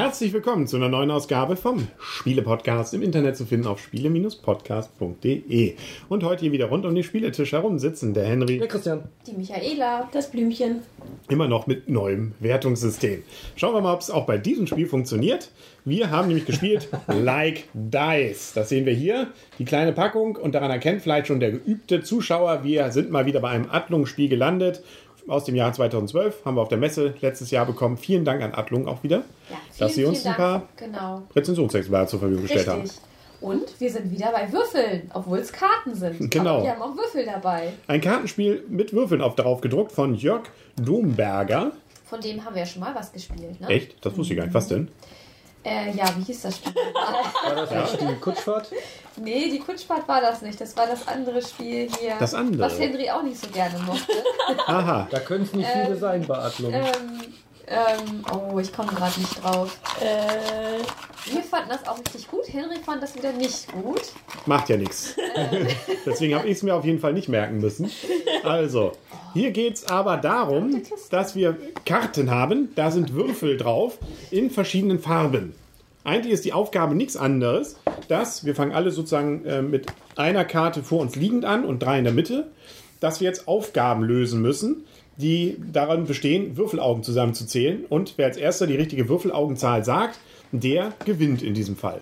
Herzlich willkommen zu einer neuen Ausgabe vom Spiele-Podcast im Internet zu finden auf spiele-podcast.de. Und heute hier wieder rund um den Spieletisch herum sitzen der Henry, Der Christian. Die Michaela, das Blümchen. immer noch mit neuem Wertungssystem. Schauen wir mal, ob es auch bei diesem Spiel funktioniert. Wir haben nämlich gespielt Like Dice. Das sehen wir hier, die kleine Packung. Und daran erkennt vielleicht schon der geübte Zuschauer, wir sind mal wieder bei einem Adlung-Spiel gelandet. Aus dem Jahr 2012 haben wir auf der Messe letztes Jahr bekommen. Vielen Dank an Adlung auch wieder, Ja, dass sie uns ein paar Genau. Rezensionsexemplare zur Verfügung gestellt haben. Und wir sind wieder bei Würfeln, obwohl es Karten sind. Genau. Aber wir haben auch Würfel dabei. Ein Kartenspiel mit Würfeln auf darauf gedruckt von Jörg Domberger. Von dem haben wir ja schon mal was gespielt, ne? Echt? Das wusste ich gar nicht. Was denn? Äh, ja, wie hieß das Spiel? War das nicht die Kutschfahrt? nee, die Kutschfahrt war das nicht. Das war das andere Spiel hier. Das andere? Was Henry auch nicht so gerne mochte. Aha. Da können es nicht viele sein bei Adlung. ähm, ähm, oh, ich komme gerade nicht drauf. Äh, wir fanden das auch richtig gut. Henry fand das wieder nicht gut. Macht ja nichts. Deswegen habe ich es mir auf jeden Fall nicht merken müssen. Also, hier geht es aber darum, dass wir Karten haben. Da sind Würfel drauf in verschiedenen Farben. Eigentlich ist die Aufgabe nichts anderes, dass wir fangen alle sozusagen äh, mit einer Karte vor uns liegend an und drei in der Mitte, dass wir jetzt Aufgaben lösen müssen, die daran bestehen, Würfelaugen zusammenzuzählen. Und wer als erster die richtige Würfelaugenzahl sagt, der gewinnt in diesem Fall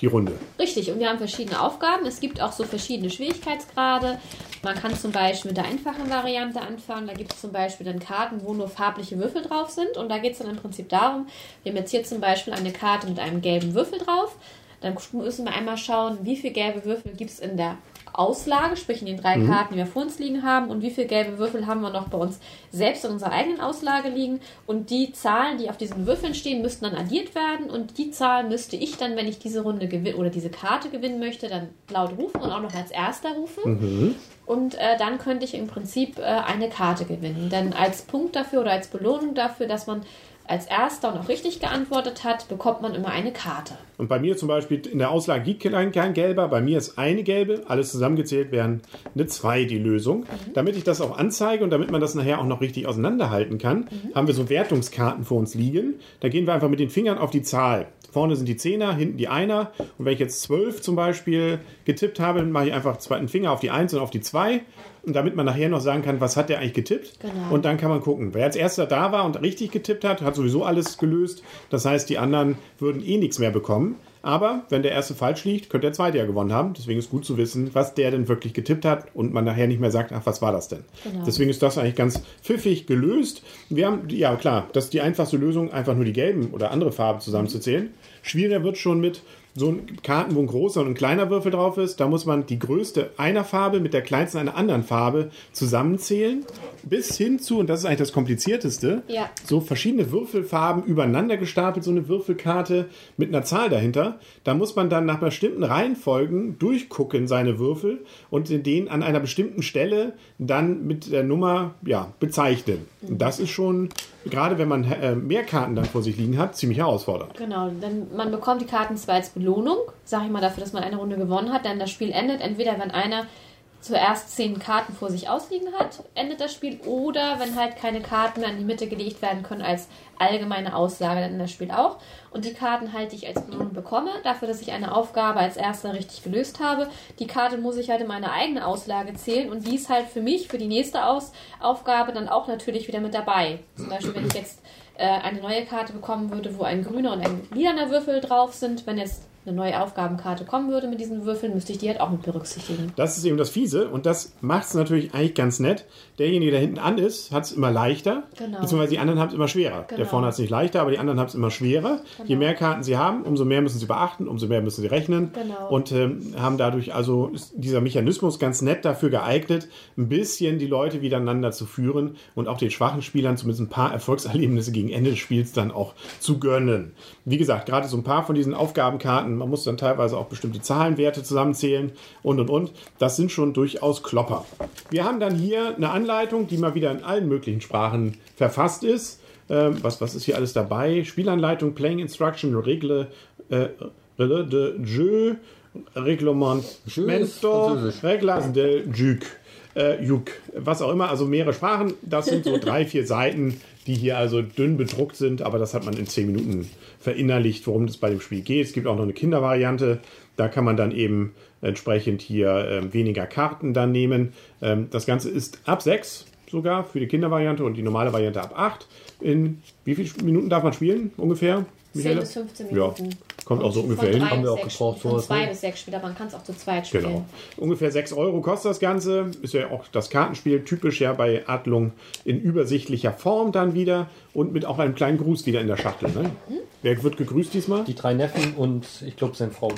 die Runde. Richtig, und wir haben verschiedene Aufgaben. Es gibt auch so verschiedene Schwierigkeitsgrade. Man kann zum Beispiel mit der einfachen Variante anfangen. Da gibt es zum Beispiel dann Karten, wo nur farbliche Würfel drauf sind. Und da geht es dann im Prinzip darum, wir haben jetzt hier zum Beispiel eine Karte mit einem gelben Würfel drauf. Dann müssen wir einmal schauen, wie viele gelbe Würfel gibt es in der Auslage, sprich in den drei Karten, die wir vor uns liegen haben, und wie viele gelbe Würfel haben wir noch bei uns selbst in unserer eigenen Auslage liegen. Und die Zahlen, die auf diesen Würfeln stehen, müssten dann addiert werden. Und die Zahl müsste ich dann, wenn ich diese Runde gewinne oder diese Karte gewinnen möchte, dann laut rufen und auch noch als erster rufen. Und äh, dann könnte ich im Prinzip äh, eine Karte gewinnen. Denn als Punkt dafür oder als Belohnung dafür, dass man als erster und auch richtig geantwortet hat, bekommt man immer eine Karte. Und bei mir zum Beispiel in der Auslage gibt kein, kein gelber, bei mir ist eine gelbe, alles zusammengezählt wären eine 2 die Lösung. Damit ich das auch anzeige und damit man das nachher auch noch richtig auseinanderhalten kann, haben wir so Wertungskarten vor uns liegen. Da gehen wir einfach mit den Fingern auf die Zahl. Vorne sind die Zehner, hinten die Einer. Und wenn ich jetzt 12 zum Beispiel getippt habe, dann mache ich einfach einen Finger auf die 1 und auf die 2. Und damit man nachher noch sagen kann, was hat der eigentlich getippt? Genau. Und dann kann man gucken. Wer als erster da war und richtig getippt hat, hat sowieso alles gelöst. Das heißt, die anderen würden eh nichts mehr bekommen. Aber wenn der erste falsch liegt, könnte der zweite ja gewonnen haben. Deswegen ist gut zu wissen, was der denn wirklich getippt hat und man nachher nicht mehr sagt, ach, was war das denn? Genau. Deswegen ist das eigentlich ganz pfiffig gelöst. Wir haben, ja klar, das ist die einfachste Lösung, einfach nur die gelben oder andere Farben zusammenzuzählen. Schwieriger wird schon mit so Karten, wo ein großer und ein kleiner Würfel drauf ist. Da muss man die größte einer Farbe mit der kleinsten einer anderen Farbe zusammenzählen. Bis hin zu, und das ist eigentlich das komplizierteste, Ja. so verschiedene Würfelfarben übereinander gestapelt, so eine Würfelkarte mit einer Zahl dahinter. Da muss man dann nach bestimmten Reihenfolgen durchgucken, seine Würfel, und den an einer bestimmten Stelle dann mit der Nummer ja, bezeichnen. Und das ist schon, gerade wenn man äh, mehr Karten dann vor sich liegen hat, ziemlich herausfordernd. Genau, denn man bekommt die Karten zwar als Belohnung, sag ich mal dafür, dass man eine Runde gewonnen hat, denn das Spiel endet entweder, wenn einer zuerst zehn Karten vor sich ausliegen hat, endet das Spiel, oder wenn halt keine Karten mehr in die Mitte gelegt werden können als allgemeine Auslage, dann endet das Spiel auch. Und die Karten halt, die ich als Belohnung bekomme, dafür, dass ich eine Aufgabe als erster richtig gelöst habe, die Karte muss ich halt in meine eigene Auslage zählen und die ist halt für mich, für die nächste Aus Aufgabe dann auch natürlich wieder mit dabei. Zum Beispiel, wenn ich jetzt äh, eine neue Karte bekommen würde, wo ein grüner und ein lilaner Würfel drauf sind, wenn jetzt eine neue Aufgabenkarte kommen würde mit diesen Würfeln, müsste ich die halt auch mit berücksichtigen. Das ist eben das Fiese und das macht es natürlich eigentlich ganz nett. Derjenige, der hinten an ist, hat es immer leichter, Genau. beziehungsweise die anderen haben es immer schwerer. Der Genau. vorne hat es nicht leichter, aber die anderen haben es immer schwerer. Je mehr Karten sie haben, umso mehr müssen sie beachten, umso mehr müssen sie rechnen Genau. und ähm, haben dadurch also dieser Mechanismus ganz nett dafür geeignet, ein bisschen die Leute miteinander zu führen und auch den schwachen Spielern zumindest ein paar Erfolgserlebnisse gegen Ende des Spiels dann auch zu gönnen. Wie gesagt, gerade so ein paar von diesen Aufgabenkarten, man muss dann teilweise auch bestimmte Zahlenwerte zusammenzählen und und und. Das sind schon durchaus Klopper. Wir haben dann hier eine Anleitung, die mal wieder in allen möglichen Sprachen verfasst ist. Ähm, was, was ist hier alles dabei? Spielanleitung, Playing Instruction, Regle, äh, Regle de Jeu, Reglement, Jeu ist Französisch. Reglas del Jug, äh, Jug, was auch immer, also mehrere Sprachen. Das sind so drei, vier Seiten, die hier also dünn bedruckt sind, aber das hat man in zehn Minuten verinnerlicht, worum es bei dem Spiel geht. Es gibt auch noch eine Kindervariante, da kann man dann eben entsprechend hier ähm, weniger Karten dann nehmen. Ähm, das Ganze ist ab sechs sogar für die Kindervariante und die normale Variante ab acht. In wie viele Minuten darf man spielen ungefähr? 10 Michaela? bis 15 Ja, Minuten. kommt auch so Von ungefähr hin. Haben wir auch gebraucht, Spiele, sowas, Von zwei ne? bis sechs Spieler, man kann es auch zu zweit spielen. Genau. Ungefähr 6 Euro kostet das Ganze. Ist ja auch das Kartenspiel typisch ja bei Adlung in übersichtlicher Form dann wieder und mit auch einem kleinen Gruß wieder in der Schachtel. Ne? Wer wird gegrüßt diesmal? Die drei Neffen und ich glaube seine Frau.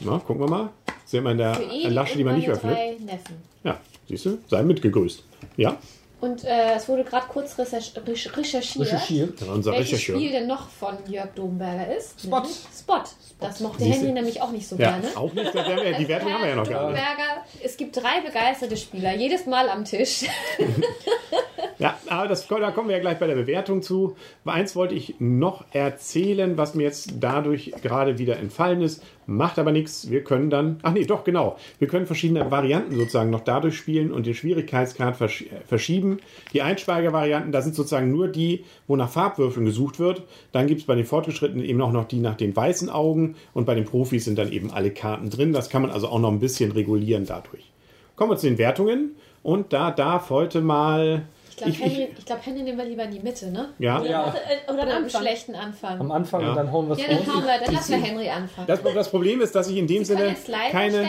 Na, gucken wir mal. Sehen wir in der Lasche, die man nicht öffnet. drei Neffen. Ja, siehst du? Sei mitgegrüßt. Ja, Und äh, es wurde gerade kurz recherch recherchiert, Recherchiert. unser welches Rechercheur. Spiel denn noch von Jörg Domberger ist. Spot. Nämlich Spot. Das mochte? Henry nämlich auch nicht so Ja, gerne. auch nicht. Das wir, die Wertung haben wir ja noch gar nicht. Domberger, es gibt drei begeisterte Spieler, jedes Mal am Tisch. Ja, aber das, da kommen wir ja gleich bei der Bewertung zu. Eins wollte ich noch erzählen, was mir jetzt dadurch gerade wieder entfallen ist. Macht aber nichts. Wir können dann, ach nee, doch, genau. Wir können verschiedene Varianten sozusagen noch dadurch spielen und den Schwierigkeitsgrad versch verschieben. Die Einsteigervarianten, da sind sozusagen nur die, wo nach Farbwürfeln gesucht wird. Dann gibt es bei den Fortgeschrittenen eben auch noch die nach den weißen Augen und bei den Profis sind dann eben alle Karten drin. Das kann man also auch noch ein bisschen regulieren dadurch. Kommen wir zu den Wertungen und da darf heute mal. Ich glaube, Ich- ich- Henry, ich glaub, Henry nehmen wir lieber in die Mitte, ne? Ja, Ja, Oder am einen Anfang. schlechten Anfang. am Anfang Ja. und dann hauen wir es ja, dann hauen wir, dann lassen wir Henry anfangen. Das, das Problem ist, dass ich in dem Sie Sinne jetzt keine,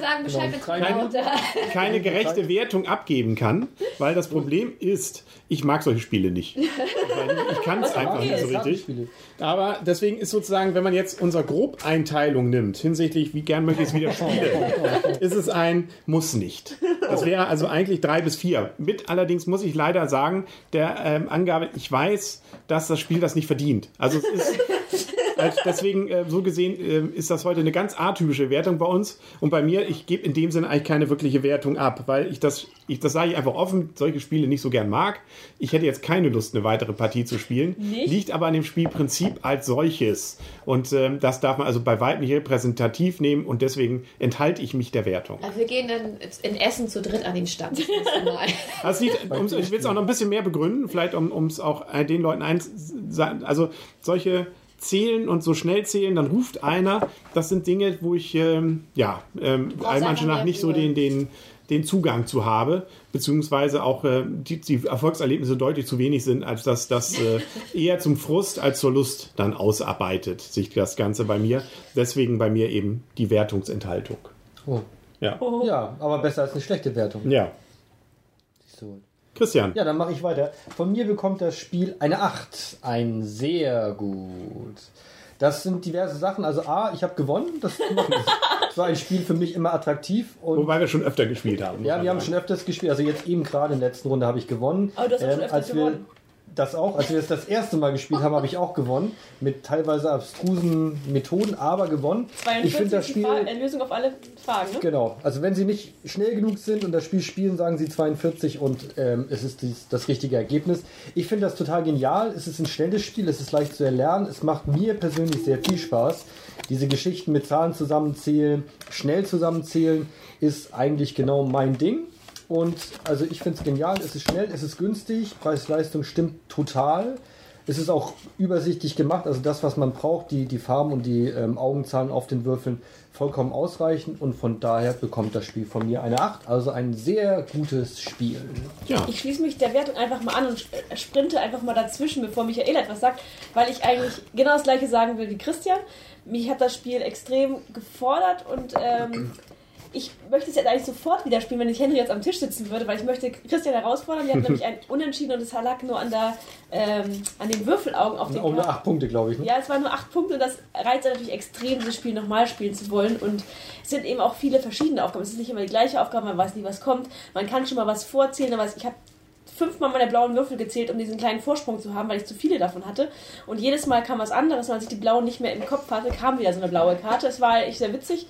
sagen Bescheid, es Keine- keine gerechte Wertung abgeben kann, weil das Problem ist, ich mag solche Spiele nicht. Ich ich kann es einfach nicht so richtig. Aber deswegen ist sozusagen, wenn man jetzt unsere Grobeinteilung nimmt, hinsichtlich, wie gern möchte ich es wieder spielen, ist es ein Muss nicht. Das wäre also eigentlich drei bis vier. Mit allerdings muss ich leider sagen, der ähm, Angabe, ich weiß, dass das Spiel das nicht verdient. Also es ist. Deswegen, äh, so gesehen, äh, ist das heute eine ganz atypische Wertung bei uns. Und bei mir, ich gebe in dem Sinne eigentlich keine wirkliche Wertung ab, weil ich das, ich, das sage ich einfach offen, solche Spiele nicht so gern mag. Ich hätte jetzt keine Lust, eine weitere Partie zu spielen. Nicht? Liegt aber an dem Spielprinzip als solches. Und ähm, das darf man also bei weitem nicht repräsentativ nehmen und deswegen enthalte ich mich der Wertung. Also wir gehen dann in Essen zu dritt an den Stand. Das liegt, ich will es auch noch ein bisschen mehr begründen, vielleicht um es auch äh, den Leuten ein, also solche zählen und so schnell zählen, dann ruft einer. Das sind Dinge, wo ich ähm, ja ähm, nach nicht so den, den, den Zugang zu habe, beziehungsweise auch äh, die, die Erfolgserlebnisse deutlich zu wenig sind, als dass das äh, eher zum Frust als zur Lust dann ausarbeitet, sich das Ganze bei mir. Deswegen bei mir eben die Wertungsenthaltung. Oh. Ja. Ja, aber besser als eine schlechte Wertung. Ja. So. Christian. Ja, dann mache ich weiter. Von mir bekommt das Spiel eine 8. Ein sehr gut. Das sind diverse Sachen. Also A, ich habe gewonnen. Das war ein Spiel für mich immer attraktiv. Und Wobei wir schon öfter gespielt haben. ja, wir haben sagen. schon öfters gespielt. Also jetzt eben gerade in der letzten Runde habe ich gewonnen. Aber du hast auch schon öfters als wir gewonnen. Das auch, als wir das das erste Mal gespielt haben, habe ich auch gewonnen. Mit teilweise abstrusen Methoden, aber gewonnen. 42 Ich finde das ist die Spiel... Fra- äh, Lösung auf alle Fragen, ne? Genau, also wenn sie nicht schnell genug sind und das Spiel spielen, sagen sie 42 und ähm, es ist dies, das richtige Ergebnis. Ich finde das total genial. Es ist ein schnelles Spiel, es ist leicht zu erlernen. Es macht mir persönlich sehr viel Spaß. Diese Geschichten mit Zahlen zusammenzählen, schnell zusammenzählen, ist eigentlich genau mein Ding. Und also ich finde es genial, es ist schnell, es ist günstig, Preis-Leistung stimmt total. Es ist auch übersichtlich gemacht, also das, was man braucht, die, die Farben und die ähm, Augenzahlen auf den Würfeln vollkommen ausreichen und von daher bekommt das Spiel von mir eine 8, also ein sehr gutes Spiel. Ja. Ich schließe mich der Wertung einfach mal an und äh, sprinte einfach mal dazwischen, bevor Michael etwas sagt, weil ich eigentlich genau das gleiche sagen will wie Christian. Mich hat das Spiel extrem gefordert und ähm, ich möchte es jetzt eigentlich sofort wieder spielen, wenn ich Henry jetzt am Tisch sitzen würde, weil ich möchte Christian herausfordern. Wir hatten nämlich ein Unentschieden und es lag nur an, der, ähm, an den Würfelaugen auf Um eine Karten. 8 Punkte, glaube ich. Ne? Ja, es waren nur acht Punkte und das reizt natürlich extrem, dieses Spiel nochmal spielen zu wollen. Und es sind eben auch viele verschiedene Aufgaben. Es ist nicht immer die gleiche Aufgabe, man weiß nie, was kommt. Man kann schon mal was vorzählen, aber ich habe fünfmal meine blauen Würfel gezählt, um diesen kleinen Vorsprung zu haben, weil ich zu viele davon hatte. Und jedes Mal kam was anderes, und als ich die blauen nicht mehr im Kopf hatte, kam wieder so eine blaue Karte. Es war echt sehr witzig.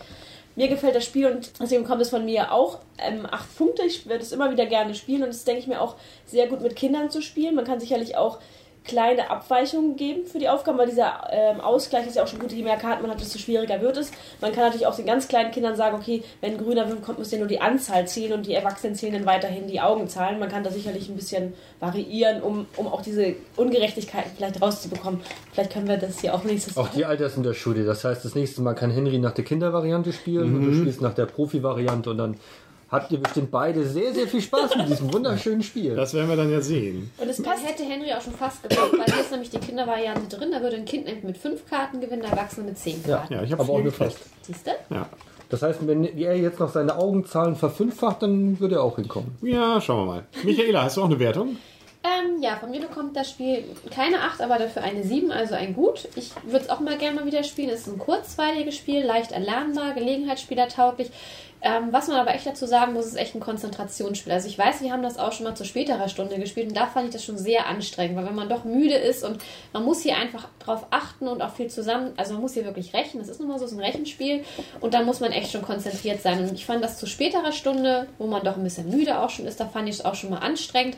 Mir gefällt das Spiel und deswegen kommt es von mir auch ähm, acht Punkte. Ich werde es immer wieder gerne spielen und es ist, denke ich mir, auch sehr gut mit Kindern zu spielen. Man kann sicherlich auch kleine Abweichungen geben für die Aufgaben, weil dieser ähm, Ausgleich ist ja auch schon gut, je mehr Karten man hat, desto schwieriger wird es. Man kann natürlich auch den ganz kleinen Kindern sagen, okay, wenn ein grüner Würfel kommt, müsst ihr nur die Anzahl zählen und die Erwachsenen zählen dann weiterhin die Augenzahlen. Man kann da sicherlich ein bisschen variieren, um, um auch diese Ungerechtigkeiten vielleicht rauszubekommen. Vielleicht können wir das hier auch nächstes Auch die Altersunterschude. Das heißt, das nächste Mal kann Henry nach der Kindervariante spielen und du spielst nach der Profi-Variante und dann habt ihr bestimmt beide sehr, sehr viel Spaß mit diesem wunderschönen Spiel. Das werden wir dann ja sehen. Und es Das passt hätte Henry auch schon fast gebraucht, weil hier ist nämlich die Kindervariante drin. Da würde ein Kind mit fünf Karten gewinnen, der Erwachsene mit zehn Ja, Karten. Ja, ich habe aber auch fast. Siehst du? Ja. Das heißt, wenn er jetzt noch seine Augenzahlen verfünffacht, dann würde er auch hinkommen. ja, schauen wir mal. Michaela, hast du auch eine Wertung? Ähm, ja, von mir bekommt das Spiel keine 8, aber dafür eine 7, also ein Gut. Ich würde es auch mal gerne mal wieder spielen. Es ist ein kurzweiliges Spiel, leicht erlernbar, gelegenheitsspielertauglich. Ähm, was man aber echt dazu sagen muss, ist echt ein Konzentrationsspiel. Also ich weiß, wir haben das auch schon mal zu späterer Stunde gespielt und da fand ich das schon sehr anstrengend, weil wenn man doch müde ist und man muss hier einfach drauf achten und auch viel zusammen, also man muss hier wirklich rechnen. Das ist nun mal so so ein Rechenspiel und dann muss man echt schon konzentriert sein. Und ich fand das zu späterer Stunde, wo man doch ein bisschen müde auch schon ist, da fand ich es auch schon mal anstrengend.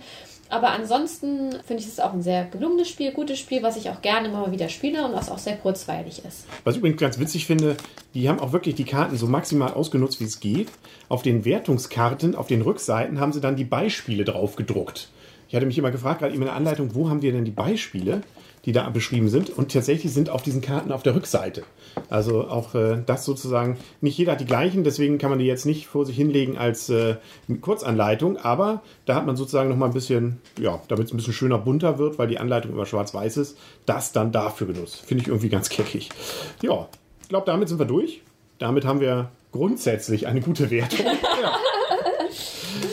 Aber ansonsten finde ich es auch ein sehr gelungenes Spiel, gutes Spiel, was ich auch gerne immer mal wieder spiele und was auch sehr kurzweilig ist. Was ich übrigens ganz witzig finde, die haben auch wirklich die Karten so maximal ausgenutzt, wie es geht. Auf den Wertungskarten, auf den Rückseiten, haben sie dann die Beispiele drauf gedruckt. Ich hatte mich immer gefragt, gerade in der Anleitung, wo haben wir denn die Beispiele, die da beschrieben sind? Und tatsächlich sind auf diesen Karten auf der Rückseite. Also auch äh, das sozusagen, nicht jeder hat die gleichen, deswegen kann man die jetzt nicht vor sich hinlegen als äh, Kurzanleitung, aber da hat man sozusagen noch mal ein bisschen, ja, damit es ein bisschen schöner bunter wird, weil die Anleitung immer schwarz-weiß ist, das dann dafür genutzt. Finde ich irgendwie ganz keckig. Ja, ich glaube, damit sind wir durch. Damit haben wir grundsätzlich eine gute Wertung. ja.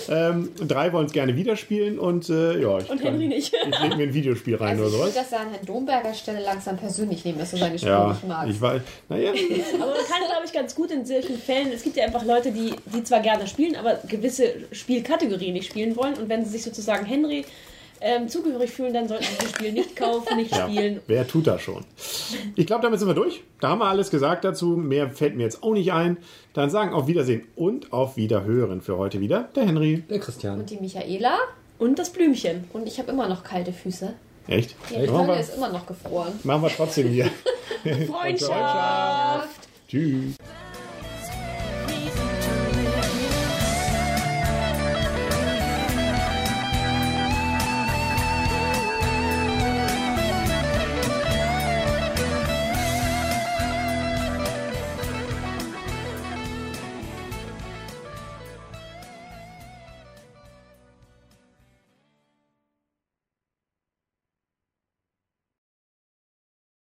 Ähm, drei wollen es gerne wieder spielen und äh, ja, ich, Und Henry nicht. ich lege mir ein Videospiel rein Also ich oder würde sowas. das ja an Herrn Domberger Stelle langsam persönlich nehmen, dass du seine Spiele Ja, nicht magst. ich weiß. Naja, Aber man kann, glaube ich, ganz gut in solchen Fällen, es gibt ja einfach Leute, die, die zwar gerne spielen, aber gewisse Spielkategorien nicht spielen wollen. Und wenn sie sich sozusagen Henry ähm, zugehörig fühlen, dann sollten sie das Spiel nicht kaufen, nicht ja, spielen. wer tut das schon? Ich glaube, damit sind wir durch. Da haben wir alles gesagt dazu. Mehr fällt mir jetzt auch nicht ein. Dann sagen auf Wiedersehen und auf Wiederhören für heute wieder der Henry. Der Christian. Und die Michaela Und das Blümchen. und ich habe immer noch kalte Füße. Echt? Die Machen Tonne wir, ist immer noch gefroren. machen wir trotzdem hier. Freundschaft! Tschüss.